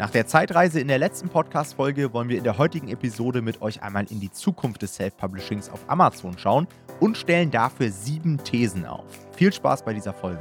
Nach der Zeitreise in der letzten Podcast-Folge wollen wir in der heutigen Episode mit euch einmal in die Zukunft des Self-Publishings auf Amazon schauen und stellen dafür sieben Thesen auf. Viel Spaß bei dieser Folge.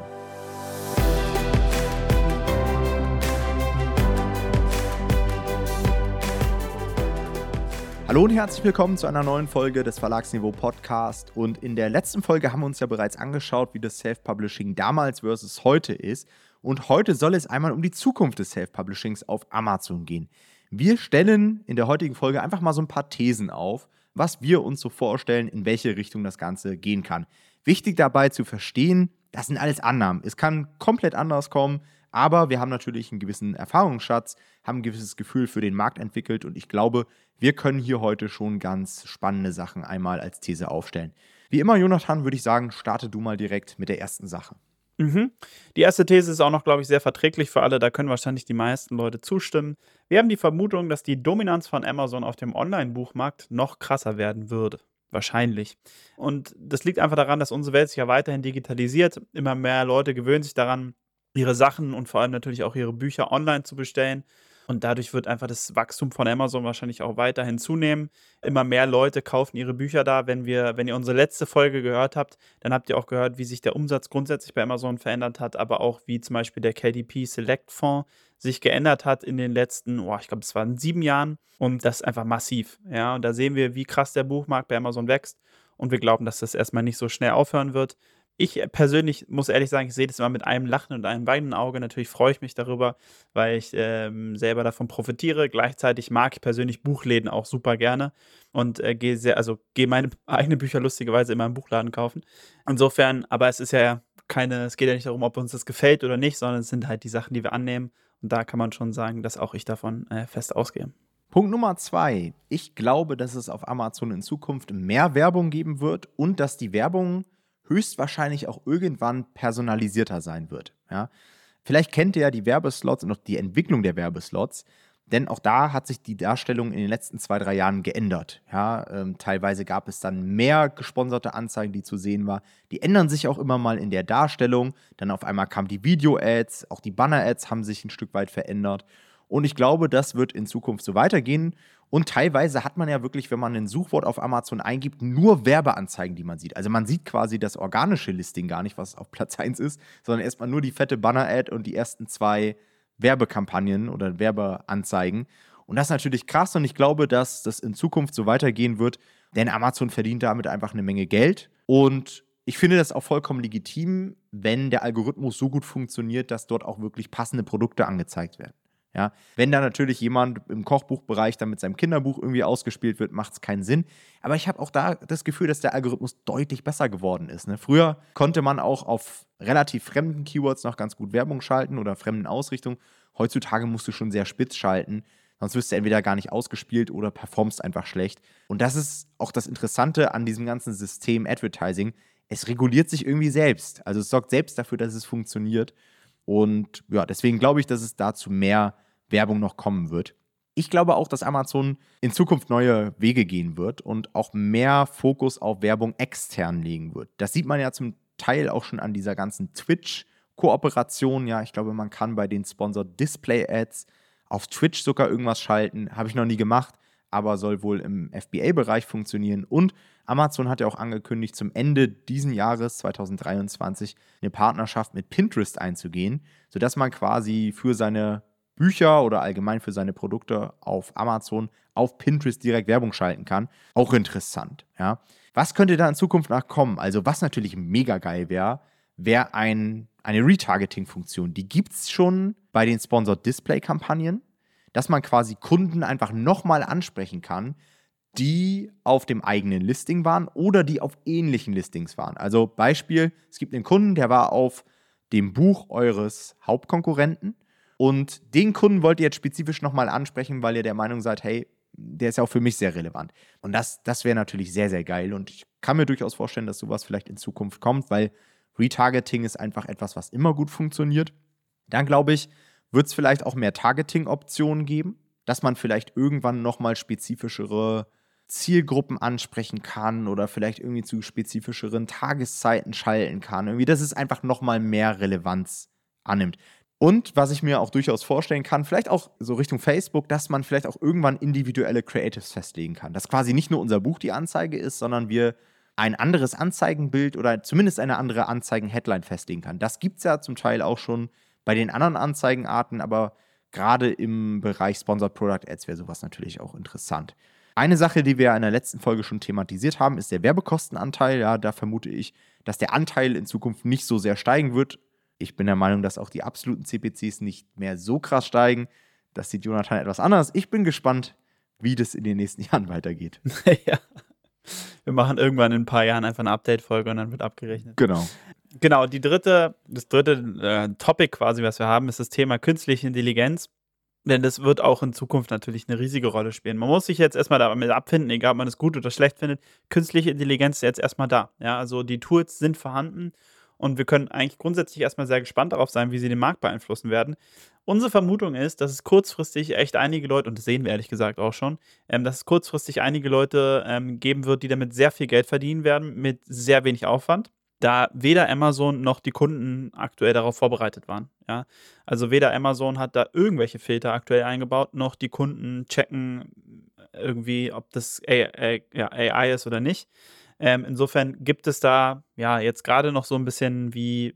Hallo und herzlich willkommen zu einer neuen Folge des Verlagsniveau Podcast. Und in der letzten Folge haben wir uns ja bereits angeschaut, wie das Self-Publishing damals versus heute ist. Und heute soll es einmal um die Zukunft des Self-Publishings auf Amazon gehen. Wir stellen in der heutigen Folge einfach mal so ein paar Thesen auf, was wir uns so vorstellen, in welche Richtung das Ganze gehen kann. Wichtig dabei zu verstehen, das sind alles Annahmen. Es kann komplett anders kommen. Aber wir haben natürlich einen gewissen Erfahrungsschatz, haben ein gewisses Gefühl für den Markt entwickelt und ich glaube, wir können hier heute schon ganz spannende Sachen einmal als These aufstellen. Wie immer, Jonathan, würde ich sagen, starte du mal direkt mit der ersten Sache. Mhm. Die erste These ist auch noch, glaube ich, sehr verträglich für alle. Da können wahrscheinlich die meisten Leute zustimmen. Wir haben die Vermutung, dass die Dominanz von Amazon auf dem Online-Buchmarkt noch krasser werden würde. Wahrscheinlich. Und das liegt einfach daran, dass unsere Welt sich ja weiterhin digitalisiert. Immer mehr Leute gewöhnen sich daran, ihre Sachen und vor allem natürlich auch ihre Bücher online zu bestellen. Und dadurch wird einfach das Wachstum von Amazon wahrscheinlich auch weiterhin zunehmen. Immer mehr Leute kaufen ihre Bücher da. Wenn wir, wenn ihr unsere letzte Folge gehört habt, dann habt ihr auch gehört, wie sich der Umsatz grundsätzlich bei Amazon verändert hat, aber auch wie zum Beispiel der KDP Select Fonds sich geändert hat in den letzten, oh, ich glaube, es waren sieben Jahren. Und das ist einfach massiv. Ja, und da sehen wir, wie krass der Buchmarkt bei Amazon wächst. Und wir glauben, dass das erstmal nicht so schnell aufhören wird. Ich persönlich muss ehrlich sagen, ich sehe das immer mit einem Lachen und einem weinen Auge. Natürlich freue ich mich darüber, weil ich ähm, selber davon profitiere. Gleichzeitig mag ich persönlich Buchläden auch super gerne und äh, gehe sehr, also gehe meine eigenen Bücher lustigerweise immer im Buchladen kaufen. Insofern, aber es ist ja keine, es geht ja nicht darum, ob uns das gefällt oder nicht, sondern es sind halt die Sachen, die wir annehmen. Und da kann man schon sagen, dass auch ich davon äh, fest ausgehe. Punkt Nummer zwei. Ich glaube, dass es auf Amazon in Zukunft mehr Werbung geben wird und dass die Werbung höchstwahrscheinlich auch irgendwann personalisierter sein wird. Ja? Vielleicht kennt ihr ja die Werbeslots und auch die Entwicklung der Werbeslots, denn auch da hat sich die Darstellung in den letzten zwei, drei Jahren geändert. Ja, ähm, teilweise gab es dann mehr gesponserte Anzeigen, die zu sehen waren. Die ändern sich auch immer mal in der Darstellung. Dann auf einmal kamen die Video-Ads, auch die Banner-Ads haben sich ein Stück weit verändert. Und ich glaube, das wird in Zukunft so weitergehen. Und teilweise hat man ja wirklich, wenn man ein Suchwort auf Amazon eingibt, nur Werbeanzeigen, die man sieht. Also man sieht quasi das organische Listing gar nicht, was auf Platz 1 ist, sondern erstmal nur die fette Banner-Ad und die ersten zwei Werbekampagnen oder Werbeanzeigen. Und das ist natürlich krass und ich glaube, dass das in Zukunft so weitergehen wird, denn Amazon verdient damit einfach eine Menge Geld. Und ich finde das auch vollkommen legitim, wenn der Algorithmus so gut funktioniert, dass dort auch wirklich passende Produkte angezeigt werden. Ja, wenn da natürlich jemand im Kochbuchbereich dann mit seinem Kinderbuch irgendwie ausgespielt wird, macht es keinen Sinn. Aber ich habe auch da das Gefühl, dass der Algorithmus deutlich besser geworden ist. Ne? Früher konnte man auch auf relativ fremden Keywords noch ganz gut Werbung schalten oder fremden Ausrichtungen. Heutzutage musst du schon sehr spitz schalten, sonst wirst du entweder gar nicht ausgespielt oder performst einfach schlecht. Und das ist auch das Interessante an diesem ganzen System Advertising. Es reguliert sich irgendwie selbst. Also es sorgt selbst dafür, dass es funktioniert. Und ja, deswegen glaube ich, dass es dazu mehr Werbung noch kommen wird. Ich glaube auch, dass Amazon in Zukunft neue Wege gehen wird und auch mehr Fokus auf Werbung extern legen wird. Das sieht man ja zum Teil auch schon an dieser ganzen Twitch-Kooperation. Ja, ich glaube, man kann bei den Sponsored Display Ads auf Twitch sogar irgendwas schalten. Habe ich noch nie gemacht aber soll wohl im FBA-Bereich funktionieren. Und Amazon hat ja auch angekündigt, zum Ende diesen Jahres 2023 eine Partnerschaft mit Pinterest einzugehen, sodass man quasi für seine Bücher oder allgemein für seine Produkte auf Amazon auf Pinterest direkt Werbung schalten kann. Auch interessant, ja. Was könnte da in Zukunft noch kommen? Also, was natürlich mega geil wäre, wäre ein, eine Retargeting-Funktion. Die gibt es schon bei den Sponsored Display-Kampagnen dass man quasi Kunden einfach nochmal ansprechen kann, die auf dem eigenen Listing waren oder die auf ähnlichen Listings waren. Also Beispiel, es gibt einen Kunden, der war auf dem Buch eures Hauptkonkurrenten und den Kunden wollt ihr jetzt spezifisch nochmal ansprechen, weil ihr der Meinung seid, hey, der ist ja auch für mich sehr relevant. Und das, das wäre natürlich sehr, sehr geil. Und ich kann mir durchaus vorstellen, dass sowas vielleicht in Zukunft kommt, weil Retargeting ist einfach etwas, was immer gut funktioniert. Dann glaube ich, wird es vielleicht auch mehr Targeting-Optionen geben, dass man vielleicht irgendwann nochmal spezifischere Zielgruppen ansprechen kann oder vielleicht irgendwie zu spezifischeren Tageszeiten schalten kann. Irgendwie, dass es einfach nochmal mehr Relevanz annimmt. Und was ich mir auch durchaus vorstellen kann, vielleicht auch so Richtung Facebook, dass man vielleicht auch irgendwann individuelle Creatives festlegen kann. Dass quasi nicht nur unser Buch die Anzeige ist, sondern wir ein anderes Anzeigenbild oder zumindest eine andere Anzeigen-Headline festlegen kann. Das gibt es ja zum Teil auch schon bei den anderen Anzeigenarten, aber gerade im Bereich Sponsored Product Ads wäre sowas natürlich auch interessant. Eine Sache, die wir in der letzten Folge schon thematisiert haben, ist der Werbekostenanteil. Ja, da vermute ich, dass der Anteil in Zukunft nicht so sehr steigen wird. Ich bin der Meinung, dass auch die absoluten CPCs nicht mehr so krass steigen. Das sieht Jonathan etwas anders. Ich bin gespannt, wie das in den nächsten Jahren weitergeht. ja. Wir machen irgendwann in ein paar Jahren einfach eine Update-Folge und dann wird abgerechnet. Genau. Genau, die dritte, das dritte äh, Topic quasi, was wir haben, ist das Thema künstliche Intelligenz. Denn das wird auch in Zukunft natürlich eine riesige Rolle spielen. Man muss sich jetzt erstmal damit abfinden, egal ob man es gut oder schlecht findet. Künstliche Intelligenz ist jetzt erstmal da. Ja, also die Tools sind vorhanden und wir können eigentlich grundsätzlich erstmal sehr gespannt darauf sein, wie sie den Markt beeinflussen werden. Unsere Vermutung ist, dass es kurzfristig echt einige Leute, und das sehen wir ehrlich gesagt auch schon, ähm, dass es kurzfristig einige Leute ähm, geben wird, die damit sehr viel Geld verdienen werden, mit sehr wenig Aufwand da weder Amazon noch die Kunden aktuell darauf vorbereitet waren. Ja? Also weder Amazon hat da irgendwelche Filter aktuell eingebaut, noch die Kunden checken irgendwie, ob das AI, ja, AI ist oder nicht. Ähm, insofern gibt es da ja jetzt gerade noch so ein bisschen wie,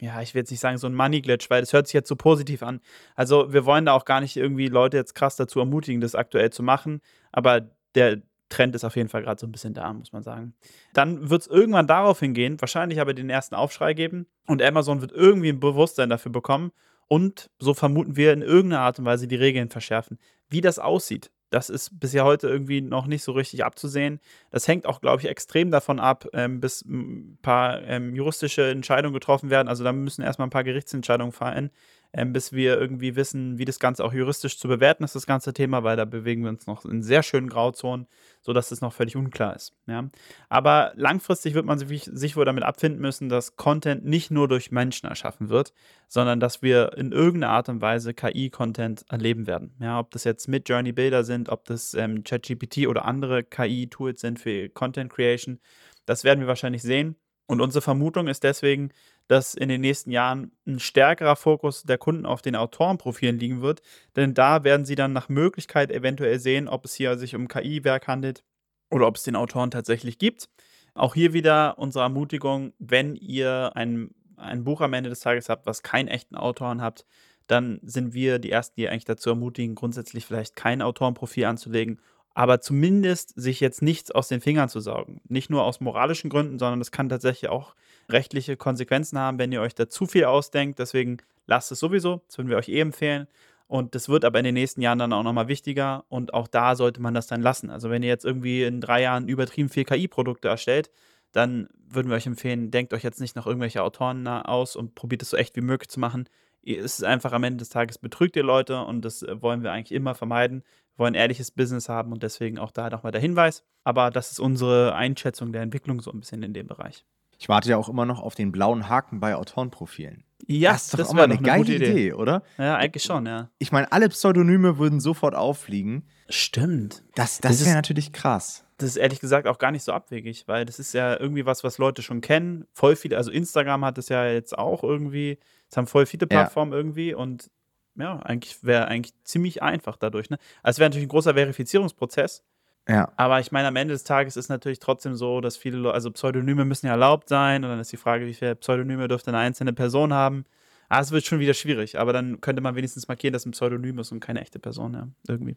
ja, ich will jetzt nicht sagen so ein Money Glitch, weil das hört sich jetzt so positiv an. Also wir wollen da auch gar nicht irgendwie Leute jetzt krass dazu ermutigen, das aktuell zu machen, aber der, Trend ist auf jeden Fall gerade so ein bisschen da, muss man sagen. Dann wird es irgendwann darauf hingehen, wahrscheinlich aber den ersten Aufschrei geben und Amazon wird irgendwie ein Bewusstsein dafür bekommen und so vermuten wir in irgendeiner Art und Weise die Regeln verschärfen. Wie das aussieht, das ist bisher heute irgendwie noch nicht so richtig abzusehen. Das hängt auch, glaube ich, extrem davon ab, ähm, bis ein paar ähm, juristische Entscheidungen getroffen werden. Also da müssen erstmal ein paar Gerichtsentscheidungen fallen ähm, bis wir irgendwie wissen, wie das Ganze auch juristisch zu bewerten ist, das ganze Thema, weil da bewegen wir uns noch in sehr schönen Grauzonen, sodass es noch völlig unklar ist. Ja? Aber langfristig wird man sich, sich wohl damit abfinden müssen, dass Content nicht nur durch Menschen erschaffen wird, sondern dass wir in irgendeiner Art und Weise KI-Content erleben werden. Ja, ob das jetzt mit Journey Bilder sind, ob das ähm, ChatGPT oder andere KI-Tools sind für Content Creation, das werden wir wahrscheinlich sehen. Und unsere Vermutung ist deswegen, dass in den nächsten Jahren ein stärkerer Fokus der Kunden auf den Autorenprofilen liegen wird, denn da werden sie dann nach Möglichkeit eventuell sehen, ob es hier sich um KI-Werk handelt oder ob es den Autoren tatsächlich gibt. Auch hier wieder unsere Ermutigung, wenn ihr ein, ein Buch am Ende des Tages habt, was keinen echten Autoren habt, dann sind wir die Ersten, die eigentlich dazu ermutigen, grundsätzlich vielleicht kein Autorenprofil anzulegen aber zumindest sich jetzt nichts aus den Fingern zu saugen. Nicht nur aus moralischen Gründen, sondern das kann tatsächlich auch rechtliche Konsequenzen haben, wenn ihr euch da zu viel ausdenkt. Deswegen lasst es sowieso, das würden wir euch eh empfehlen. Und das wird aber in den nächsten Jahren dann auch nochmal wichtiger und auch da sollte man das dann lassen. Also wenn ihr jetzt irgendwie in drei Jahren übertrieben viel KI-Produkte erstellt, dann würden wir euch empfehlen, denkt euch jetzt nicht noch irgendwelche Autoren aus und probiert es so echt wie möglich zu machen. Es ist einfach am Ende des Tages betrügt ihr Leute und das wollen wir eigentlich immer vermeiden wollen ehrliches Business haben und deswegen auch da nochmal der Hinweis. Aber das ist unsere Einschätzung der Entwicklung so ein bisschen in dem Bereich. Ich warte ja auch immer noch auf den blauen Haken bei Autorenprofilen. Ja, das ist doch das immer eine geile Idee. Idee. oder? Ja, eigentlich schon, ja. Ich meine, alle Pseudonyme würden sofort auffliegen. Stimmt. Das, das, das wäre natürlich krass. Das ist ehrlich gesagt auch gar nicht so abwegig, weil das ist ja irgendwie was, was Leute schon kennen. Voll viele, also Instagram hat es ja jetzt auch irgendwie, es haben voll viele Plattformen ja. irgendwie und ja, eigentlich wäre eigentlich ziemlich einfach dadurch. Ne? Also es wäre natürlich ein großer Verifizierungsprozess. Ja. Aber ich meine, am Ende des Tages ist natürlich trotzdem so, dass viele Leute, also Pseudonyme müssen ja erlaubt sein und dann ist die Frage, wie viele Pseudonyme dürfte eine einzelne Person haben. Ah, es wird schon wieder schwierig, aber dann könnte man wenigstens markieren, dass ein Pseudonym ist und keine echte Person, ja, irgendwie.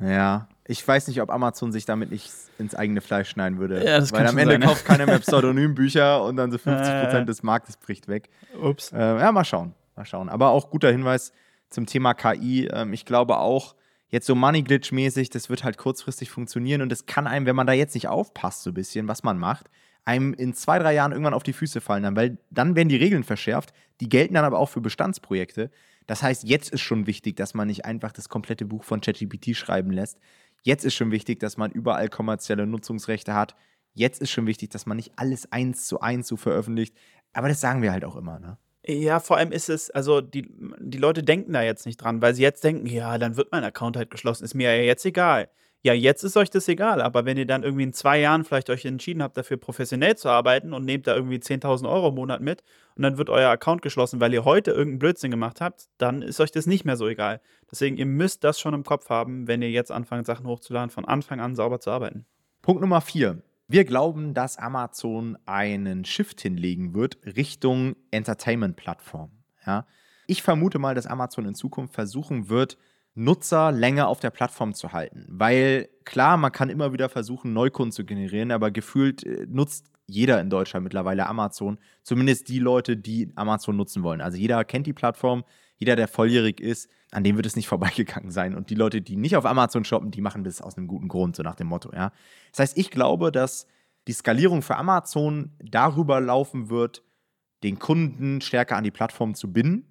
Ja, ich weiß nicht, ob Amazon sich damit nicht ins eigene Fleisch schneiden würde. Ja, das Weil am Ende sein, kauft keiner mehr Pseudonymbücher und dann so 50% des Marktes bricht weg. Ups. Äh, ja, mal schauen. Mal schauen. Aber auch guter Hinweis, zum Thema KI. Ähm, ich glaube auch, jetzt so Money Glitch-mäßig, das wird halt kurzfristig funktionieren und es kann einem, wenn man da jetzt nicht aufpasst, so ein bisschen, was man macht, einem in zwei, drei Jahren irgendwann auf die Füße fallen dann, weil dann werden die Regeln verschärft, die gelten dann aber auch für Bestandsprojekte. Das heißt, jetzt ist schon wichtig, dass man nicht einfach das komplette Buch von ChatGPT schreiben lässt. Jetzt ist schon wichtig, dass man überall kommerzielle Nutzungsrechte hat. Jetzt ist schon wichtig, dass man nicht alles eins zu eins so veröffentlicht. Aber das sagen wir halt auch immer, ne? Ja, vor allem ist es, also die, die Leute denken da jetzt nicht dran, weil sie jetzt denken, ja, dann wird mein Account halt geschlossen, ist mir ja jetzt egal. Ja, jetzt ist euch das egal, aber wenn ihr dann irgendwie in zwei Jahren vielleicht euch entschieden habt, dafür professionell zu arbeiten und nehmt da irgendwie 10.000 Euro im Monat mit und dann wird euer Account geschlossen, weil ihr heute irgendeinen Blödsinn gemacht habt, dann ist euch das nicht mehr so egal. Deswegen, ihr müsst das schon im Kopf haben, wenn ihr jetzt anfangt, Sachen hochzuladen, von Anfang an sauber zu arbeiten. Punkt Nummer vier. Wir glauben, dass Amazon einen Shift hinlegen wird Richtung Entertainment-Plattform. Ja? Ich vermute mal, dass Amazon in Zukunft versuchen wird, Nutzer länger auf der Plattform zu halten. Weil klar, man kann immer wieder versuchen, Neukunden zu generieren, aber gefühlt äh, nutzt jeder in Deutschland mittlerweile Amazon. Zumindest die Leute, die Amazon nutzen wollen. Also jeder kennt die Plattform, jeder, der volljährig ist, an dem wird es nicht vorbeigegangen sein. Und die Leute, die nicht auf Amazon shoppen, die machen das aus einem guten Grund, so nach dem Motto, ja. Das heißt, ich glaube, dass die Skalierung für Amazon darüber laufen wird, den Kunden stärker an die Plattform zu binden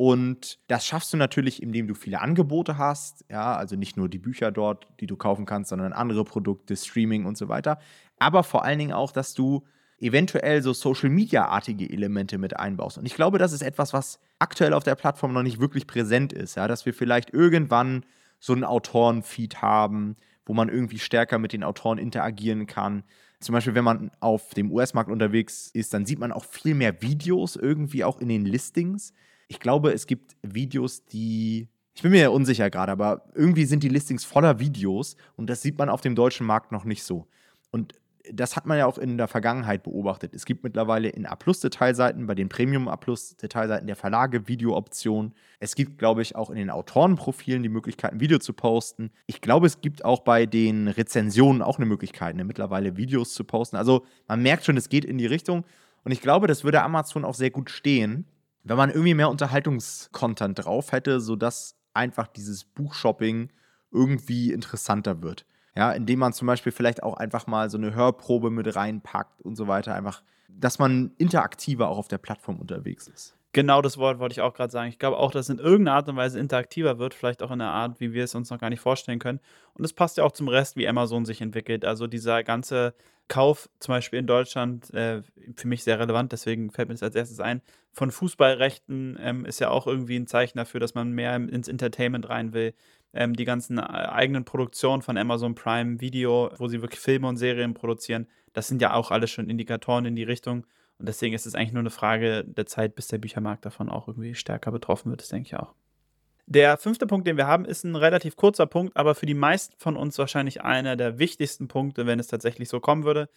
und das schaffst du natürlich, indem du viele Angebote hast. Ja, also nicht nur die Bücher dort, die du kaufen kannst, sondern andere Produkte, Streaming und so weiter. Aber vor allen Dingen auch, dass du eventuell so Social Media-artige Elemente mit einbaust. Und ich glaube, das ist etwas, was aktuell auf der Plattform noch nicht wirklich präsent ist. Ja, dass wir vielleicht irgendwann so einen Autorenfeed haben, wo man irgendwie stärker mit den Autoren interagieren kann. Zum Beispiel, wenn man auf dem US-Markt unterwegs ist, dann sieht man auch viel mehr Videos irgendwie auch in den Listings ich glaube, es gibt Videos, die. Ich bin mir ja unsicher gerade, aber irgendwie sind die Listings voller Videos und das sieht man auf dem deutschen Markt noch nicht so. Und das hat man ja auch in der Vergangenheit beobachtet. Es gibt mittlerweile in A-Plus-Detailseiten, bei den Premium-A-Plus-Detailseiten der Verlage Videooptionen. Es gibt, glaube ich, auch in den Autorenprofilen die Möglichkeit, ein Video zu posten. Ich glaube, es gibt auch bei den Rezensionen auch eine Möglichkeit, ne, mittlerweile Videos zu posten. Also man merkt schon, es geht in die Richtung. Und ich glaube, das würde Amazon auch sehr gut stehen, wenn man irgendwie mehr Unterhaltungskontent drauf hätte, sodass einfach dieses Buchshopping irgendwie interessanter wird. Ja, indem man zum Beispiel vielleicht auch einfach mal so eine Hörprobe mit reinpackt und so weiter. Einfach, dass man interaktiver auch auf der Plattform unterwegs ist. Genau das Wort wollte ich auch gerade sagen. Ich glaube auch, dass es in irgendeiner Art und Weise interaktiver wird, vielleicht auch in einer Art, wie wir es uns noch gar nicht vorstellen können. Und es passt ja auch zum Rest, wie Amazon sich entwickelt. Also dieser ganze Kauf, zum Beispiel in Deutschland, äh, für mich sehr relevant, deswegen fällt mir das als erstes ein, von Fußballrechten ähm, ist ja auch irgendwie ein Zeichen dafür, dass man mehr ins Entertainment rein will. Ähm, die ganzen äh, eigenen Produktionen von Amazon Prime Video, wo sie wirklich Filme und Serien produzieren, das sind ja auch alles schon Indikatoren in die Richtung. Und deswegen ist es eigentlich nur eine Frage der Zeit, bis der Büchermarkt davon auch irgendwie stärker betroffen wird, das denke ich auch. Der fünfte Punkt, den wir haben, ist ein relativ kurzer Punkt, aber für die meisten von uns wahrscheinlich einer der wichtigsten Punkte, wenn es tatsächlich so kommen würde.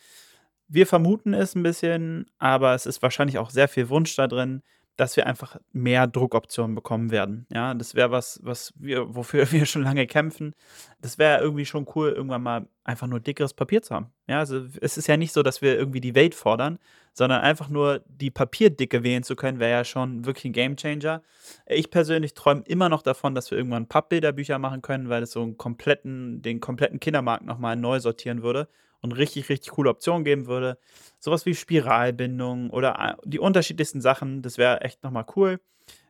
Wir vermuten es ein bisschen, aber es ist wahrscheinlich auch sehr viel Wunsch da drin, dass wir einfach mehr Druckoptionen bekommen werden. Ja, das wäre was, was wir, wofür wir schon lange kämpfen. Das wäre irgendwie schon cool, irgendwann mal einfach nur dickeres Papier zu haben. Ja, also es ist ja nicht so, dass wir irgendwie die Welt fordern, sondern einfach nur die Papierdicke wählen zu können, wäre ja schon wirklich ein Gamechanger. Ich persönlich träume immer noch davon, dass wir irgendwann Pappbilderbücher machen können, weil es so einen kompletten, den kompletten Kindermarkt nochmal neu sortieren würde und richtig, richtig coole Optionen geben würde. Sowas wie Spiralbindung oder äh, die unterschiedlichsten Sachen, das wäre echt nochmal cool.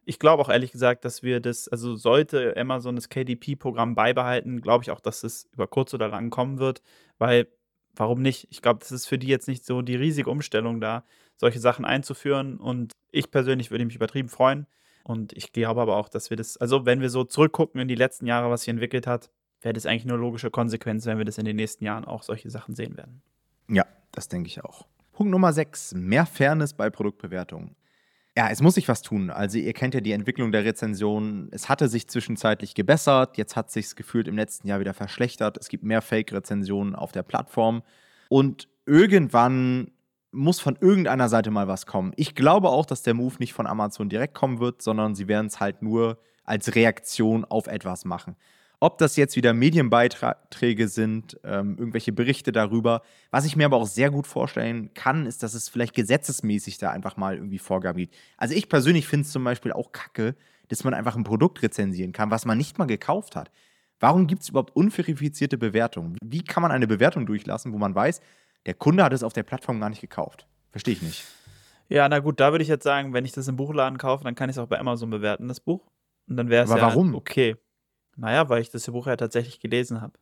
Ich glaube auch ehrlich gesagt, dass wir das, also sollte Amazon das KDP-Programm beibehalten, glaube ich auch, dass es über kurz oder lang kommen wird, weil warum nicht? Ich glaube, das ist für die jetzt nicht so die riesige Umstellung da, solche Sachen einzuführen. Und ich persönlich würde mich übertrieben freuen. Und ich glaube aber auch, dass wir das, also wenn wir so zurückgucken in die letzten Jahre, was sich entwickelt hat, wäre das eigentlich nur logische Konsequenz, wenn wir das in den nächsten Jahren auch solche Sachen sehen werden. Ja, das denke ich auch. Punkt Nummer 6, mehr Fairness bei Produktbewertungen. Ja, es muss sich was tun. Also ihr kennt ja die Entwicklung der Rezensionen. Es hatte sich zwischenzeitlich gebessert, jetzt hat sich gefühlt im letzten Jahr wieder verschlechtert. Es gibt mehr Fake-Rezensionen auf der Plattform und irgendwann muss von irgendeiner Seite mal was kommen. Ich glaube auch, dass der Move nicht von Amazon direkt kommen wird, sondern sie werden es halt nur als Reaktion auf etwas machen. Ob das jetzt wieder Medienbeiträge sind, ähm, irgendwelche Berichte darüber. Was ich mir aber auch sehr gut vorstellen kann, ist, dass es vielleicht gesetzesmäßig da einfach mal irgendwie Vorgaben gibt. Also ich persönlich finde es zum Beispiel auch kacke, dass man einfach ein Produkt rezensieren kann, was man nicht mal gekauft hat. Warum gibt es überhaupt unverifizierte Bewertungen? Wie kann man eine Bewertung durchlassen, wo man weiß, der Kunde hat es auf der Plattform gar nicht gekauft? Verstehe ich nicht. Ja, na gut, da würde ich jetzt sagen, wenn ich das im Buchladen kaufe, dann kann ich es auch bei Amazon bewerten, das Buch. Und dann wäre es ja warum? okay. Naja, weil ich das Buch ja tatsächlich gelesen habe.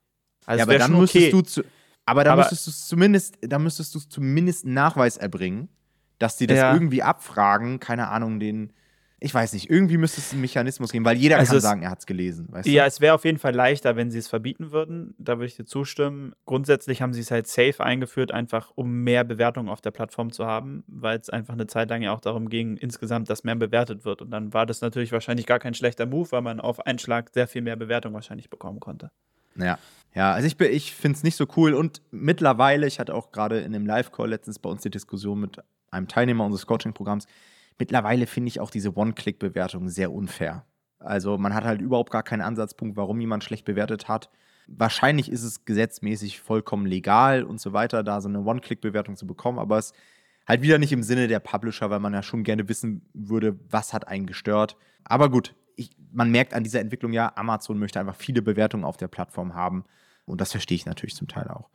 Also ja, aber dann müsstest okay. du zu, aber da müsstest du zumindest, da müsstest du zumindest einen Nachweis erbringen, dass die das Ja. irgendwie abfragen, keine Ahnung, den, ich weiß nicht, irgendwie müsste es einen Mechanismus geben, weil jeder Also kann sagen, er hat es gelesen, weißt Ja, du? es wäre auf jeden Fall leichter, wenn sie es verbieten würden. Da würde ich dir zustimmen. Grundsätzlich haben sie es halt safe eingeführt, einfach um mehr Bewertungen auf der Plattform zu haben, weil es einfach eine Zeit lang ja auch darum ging, insgesamt, dass mehr bewertet wird. Und dann war das natürlich wahrscheinlich gar kein schlechter Move, weil man auf einen Schlag sehr viel mehr Bewertung wahrscheinlich bekommen konnte. Ja. Ja, also ich, ich finde es nicht so cool und mittlerweile, ich hatte auch gerade in dem Live-Call letztens bei uns die Diskussion mit einem Teilnehmer unseres Coaching-Programms, mittlerweile finde ich auch diese One-Click-Bewertung sehr unfair. Also man hat halt überhaupt gar keinen Ansatzpunkt, warum jemand schlecht bewertet hat. Wahrscheinlich ist es gesetzmäßig vollkommen legal und so weiter, da so eine One-Click-Bewertung zu bekommen, aber es halt wieder nicht im Sinne der Publisher, weil man ja schon gerne wissen würde, was hat einen gestört. Aber gut, ich, man merkt an dieser Entwicklung ja, Amazon möchte einfach viele Bewertungen auf der Plattform haben. Und das verstehe ich natürlich zum Teil auch.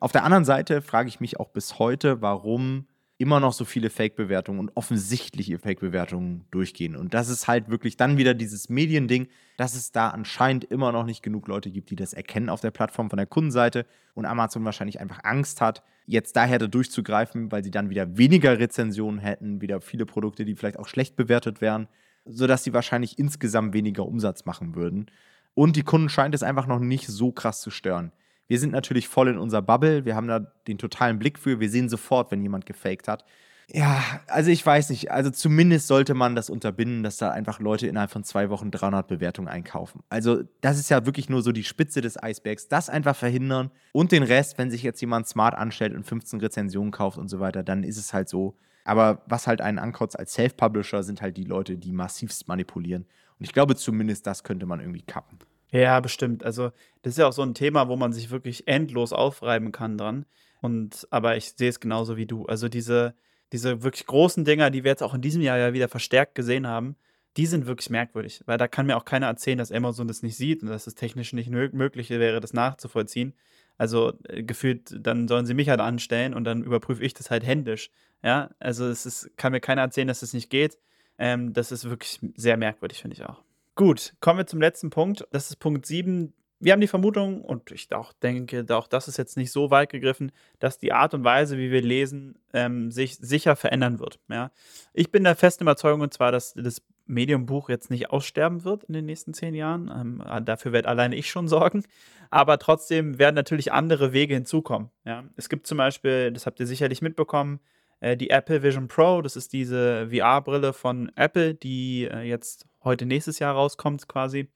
Auf der anderen Seite frage ich mich auch bis heute, warum immer noch so viele Fake-Bewertungen und offensichtliche Fake-Bewertungen durchgehen. Und das ist halt wirklich dann wieder dieses Mediending, dass es da anscheinend immer noch nicht genug Leute gibt, die das erkennen auf der Plattform von der Kundenseite und Amazon wahrscheinlich einfach Angst hat, jetzt daher da durchzugreifen, weil sie dann wieder weniger Rezensionen hätten, wieder viele Produkte, die vielleicht auch schlecht bewertet wären, sodass sie wahrscheinlich insgesamt weniger Umsatz machen würden. Und die Kunden scheint es einfach noch nicht so krass zu stören. Wir sind natürlich voll in unserer Bubble, wir haben da den totalen Blick für, wir sehen sofort, wenn jemand gefaked hat. Ja, also ich weiß nicht, also zumindest sollte man das unterbinden, dass da einfach Leute innerhalb von zwei Wochen 300 Bewertungen einkaufen. Also das ist ja wirklich nur so die Spitze des Eisbergs, das einfach verhindern und den Rest, wenn sich jetzt jemand smart anstellt und 15 Rezensionen kauft und so weiter, dann ist es halt so. Aber was halt einen ankotzt als Self-Publisher, sind halt die Leute, die massivst manipulieren. Und ich glaube, zumindest das könnte man irgendwie kappen. Ja, bestimmt. Also, das ist ja auch so ein Thema, wo man sich wirklich endlos aufreiben kann dran. Und, aber ich sehe es genauso wie du. Also, diese, diese wirklich großen Dinger, die wir jetzt auch in diesem Jahr ja wieder verstärkt gesehen haben, die sind wirklich merkwürdig. Weil da kann mir auch keiner erzählen, dass Amazon das nicht sieht und dass es technisch nicht möglich wäre, das nachzuvollziehen. Also, äh, gefühlt, dann sollen sie mich halt anstellen und dann überprüfe ich das halt händisch. Ja, also, es ist, kann mir keiner erzählen, dass das nicht geht. Ähm, das ist wirklich sehr merkwürdig, finde ich auch. Gut, kommen wir zum letzten Punkt. Das ist Punkt 7. Wir haben die Vermutung, und ich auch denke, auch das ist jetzt nicht so weit gegriffen, dass die Art und Weise, wie wir lesen, ähm, sich sicher verändern wird. Ja? Ich bin der festen Überzeugung, und zwar, dass das Medium-Buch jetzt nicht aussterben wird in den nächsten zehn Jahren. Ähm, dafür werde alleine ich schon sorgen. Aber trotzdem werden natürlich andere Wege hinzukommen. Ja? Es gibt zum Beispiel, das habt ihr sicherlich mitbekommen, äh, die Apple Vision Pro. Das ist diese VR-Brille von Apple, die äh, jetzt heute nächstes Jahr rauskommt quasi.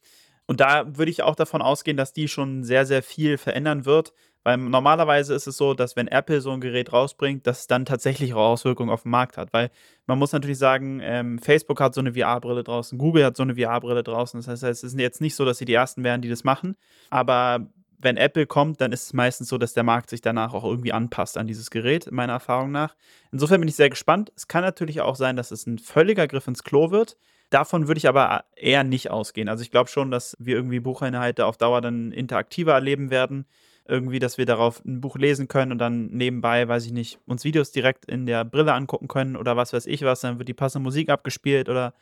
Und da würde ich auch davon ausgehen, dass die schon sehr, sehr viel verändern wird. Weil normalerweise ist es so, dass wenn Apple so ein Gerät rausbringt, dass es dann tatsächlich auch Auswirkungen auf den Markt hat. Weil man muss natürlich sagen, ähm, Facebook hat so eine VR-Brille draußen, Google hat so eine VR-Brille draußen. Das heißt, es ist jetzt nicht so, dass sie die Ersten wären, die das machen. Aber wenn Apple kommt, dann ist es meistens so, dass der Markt sich danach auch irgendwie anpasst an dieses Gerät, meiner Erfahrung nach. Insofern bin ich sehr gespannt. Es kann natürlich auch sein, dass es ein völliger Griff ins Klo wird. Davon würde ich aber eher nicht ausgehen. Also ich glaube schon, dass wir irgendwie Buchinhalte auf Dauer dann interaktiver erleben werden. Irgendwie, dass wir darauf ein Buch lesen können und dann nebenbei, weiß ich nicht, uns Videos direkt in der Brille angucken können oder was weiß ich was. Dann wird die passende Musik abgespielt oder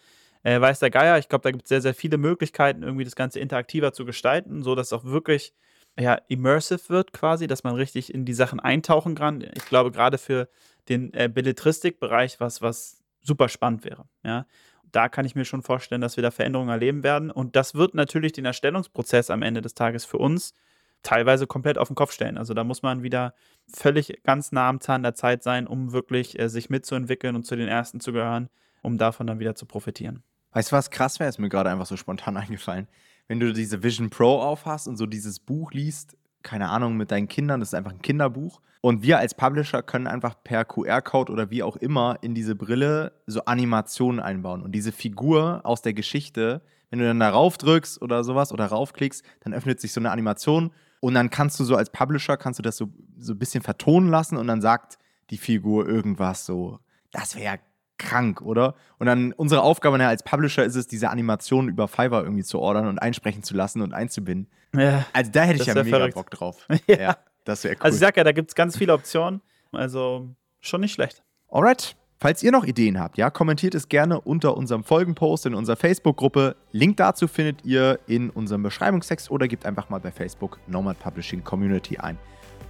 äh, weiß der Geier. Ich glaube, da gibt es sehr, sehr viele Möglichkeiten, irgendwie das Ganze interaktiver zu gestalten, sodass es auch wirklich ja, immersive wird quasi, dass man richtig in die Sachen eintauchen kann. Ich glaube, gerade für den äh, Belletristik-Bereich was, was super spannend wäre. Ja. Da kann ich mir schon vorstellen, dass wir da Veränderungen erleben werden. Und das wird natürlich den Erstellungsprozess am Ende des Tages für uns teilweise komplett auf den Kopf stellen. Also da muss man wieder völlig ganz nah am Zahn der Zeit sein, um wirklich äh, sich mitzuentwickeln und zu den Ersten zu gehören, um davon dann wieder zu profitieren. Weißt du, was krass wäre, ist mir gerade einfach so spontan eingefallen. Wenn du diese Vision Pro aufhast und so dieses Buch liest, keine Ahnung, mit deinen Kindern, das ist einfach ein Kinderbuch. Und wir als Publisher können einfach per QR-Code oder wie auch immer in diese Brille so Animationen einbauen. Und diese Figur aus der Geschichte, wenn du dann darauf drückst oder sowas oder raufklickst, dann öffnet sich so eine Animation und dann kannst du so als Publisher, kannst du das so, so ein bisschen vertonen lassen und dann sagt die Figur irgendwas so. Das wäre krank, oder? Und dann unsere Aufgabe als Publisher ist es, diese Animationen über Fiverr irgendwie zu ordern und einsprechen zu lassen und einzubinden. Ja. Also da hätte ich ja mega verrückt. Bock drauf. Ja. das wäre cool. Also ich sag ja, da gibt es ganz viele Optionen. Also schon nicht schlecht. Alright. Falls ihr noch Ideen habt, ja, kommentiert es gerne unter unserem Folgenpost in unserer Facebook-Gruppe. Link dazu findet ihr in unserem Beschreibungstext oder gebt einfach mal bei Facebook Nomad Publishing Community ein.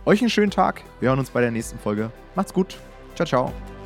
Euch einen schönen Tag. Wir hören uns bei der nächsten Folge. Macht's gut. Ciao, ciao.